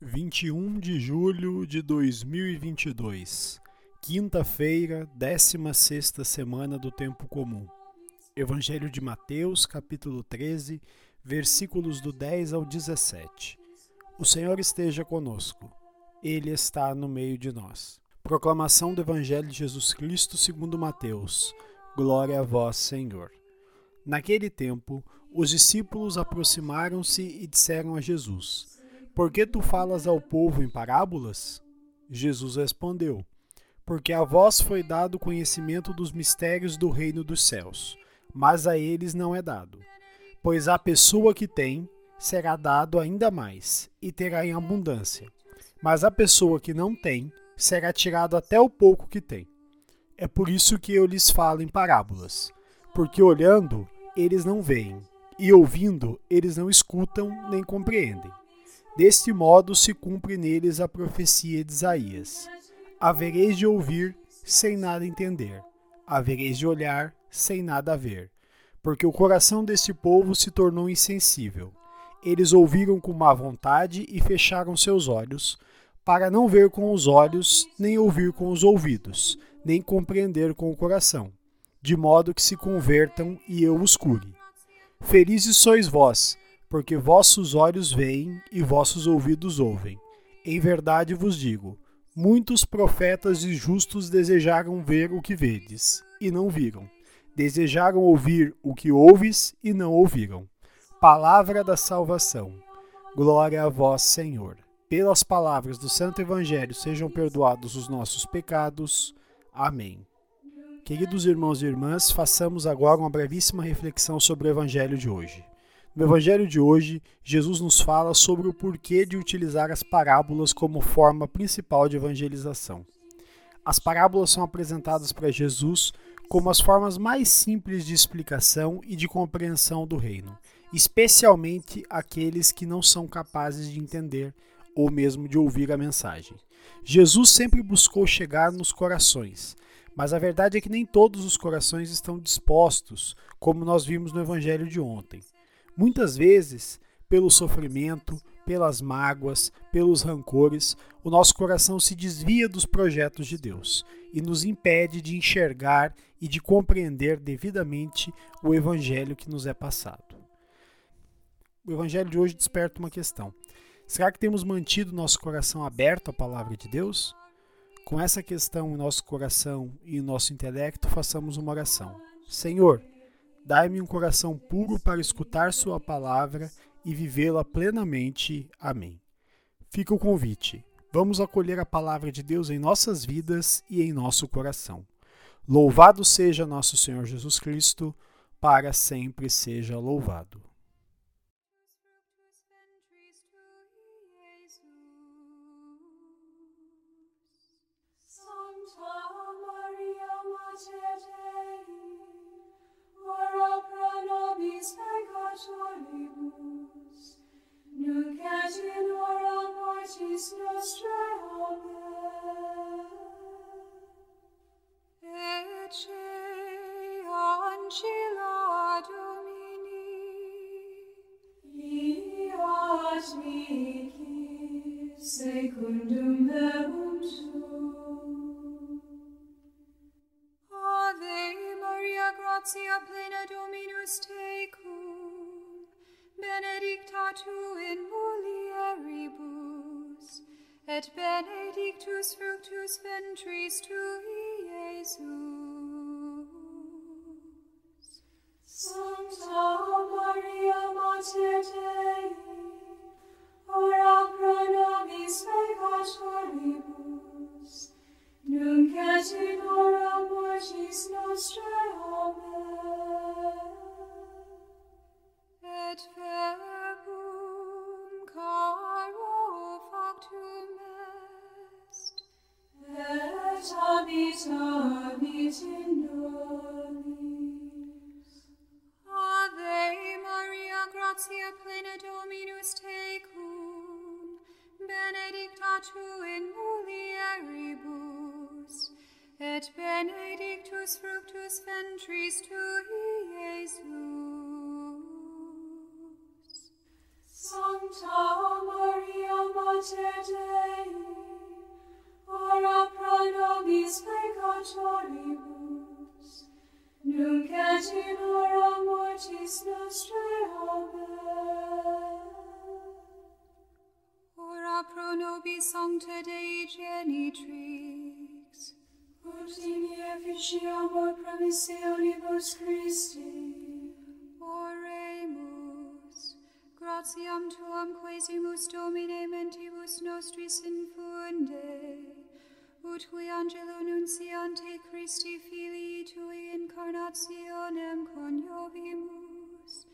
21 de julho de 2022, quinta-feira, 16 semana do Tempo Comum. Evangelho de Mateus, capítulo 13, versículos do 10 ao 17. O Senhor esteja conosco, Ele está no meio de nós. Proclamação do Evangelho de Jesus Cristo segundo Mateus. Glória a vós, Senhor. Naquele tempo, os discípulos aproximaram-se e disseram a Jesus: Por que tu falas ao povo em parábolas? Jesus respondeu: Porque a vós foi dado conhecimento dos mistérios do reino dos céus, mas a eles não é dado. Pois a pessoa que tem será dado ainda mais, e terá em abundância. Mas a pessoa que não tem será tirado até o pouco que tem. É por isso que eu lhes falo em parábolas, porque olhando eles não veem, e ouvindo eles não escutam nem compreendem. Deste modo se cumpre neles a profecia de Isaías: Havereis de ouvir sem nada entender, havereis de olhar sem nada ver, porque o coração deste povo se tornou insensível. Eles ouviram com má vontade e fecharam seus olhos, para não ver com os olhos, nem ouvir com os ouvidos, nem compreender com o coração, de modo que se convertam e eu os cure. Felizes sois vós, porque vossos olhos veem e vossos ouvidos ouvem. Em verdade vos digo: muitos profetas e justos desejaram ver o que vedes, e não viram. Desejaram ouvir o que ouves, e não ouviram. Palavra da salvação. Glória a vós, Senhor. Pelas palavras do Santo Evangelho sejam perdoados os nossos pecados. Amém. Queridos irmãos e irmãs, façamos agora uma brevíssima reflexão sobre o Evangelho de hoje. No Evangelho de hoje, Jesus nos fala sobre o porquê de utilizar as parábolas como forma principal de evangelização. As parábolas são apresentadas para Jesus como as formas mais simples de explicação e de compreensão do reino, especialmente aqueles que não são capazes de entender ou mesmo de ouvir a mensagem. Jesus sempre buscou chegar nos corações, mas a verdade é que nem todos os corações estão dispostos, como nós vimos no evangelho de ontem. Muitas vezes, pelo sofrimento, pelas mágoas, pelos rancores, o nosso coração se desvia dos projetos de Deus e nos impede de enxergar e de compreender devidamente o evangelho que nos é passado. O evangelho de hoje desperta uma questão. Será que temos mantido nosso coração aberto à palavra de Deus? Com essa questão em nosso coração e em nosso intelecto, façamos uma oração. Senhor, dai-me um coração puro para escutar Sua palavra e vivê-la plenamente. Amém. Fica o convite. Vamos acolher a palavra de Deus em nossas vidas e em nosso coração. Louvado seja nosso Senhor Jesus Cristo, para sempre seja louvado. Tu in mulieribus, et benedictus fructus ventris tui, Iesus. Sancta Maria Mater Dei, ora pro nobis peccatoribus, nunc et in hora mortis nostrae. Amen. Et Mater Dei, ora pro nobis peccatoribus, nunc et in hora mortis nostrae, Amen. Ora pro nobis sancta Dei genitrix, ut in efficiamur promissi olivos Christi, oremus, gratiam tuam quesimus Domine mentibus nostris infunde, ut qui angelo nunciante Christi Filii Tui incarnationem coniovimus,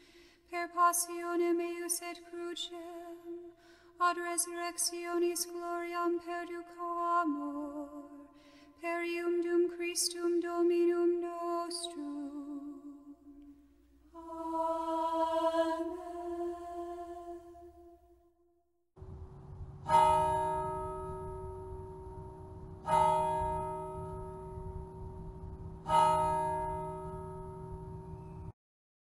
per passionem eius et crucem, ad resurrectionis gloriam perducamur, per ium dum Christum Dominum nostrum.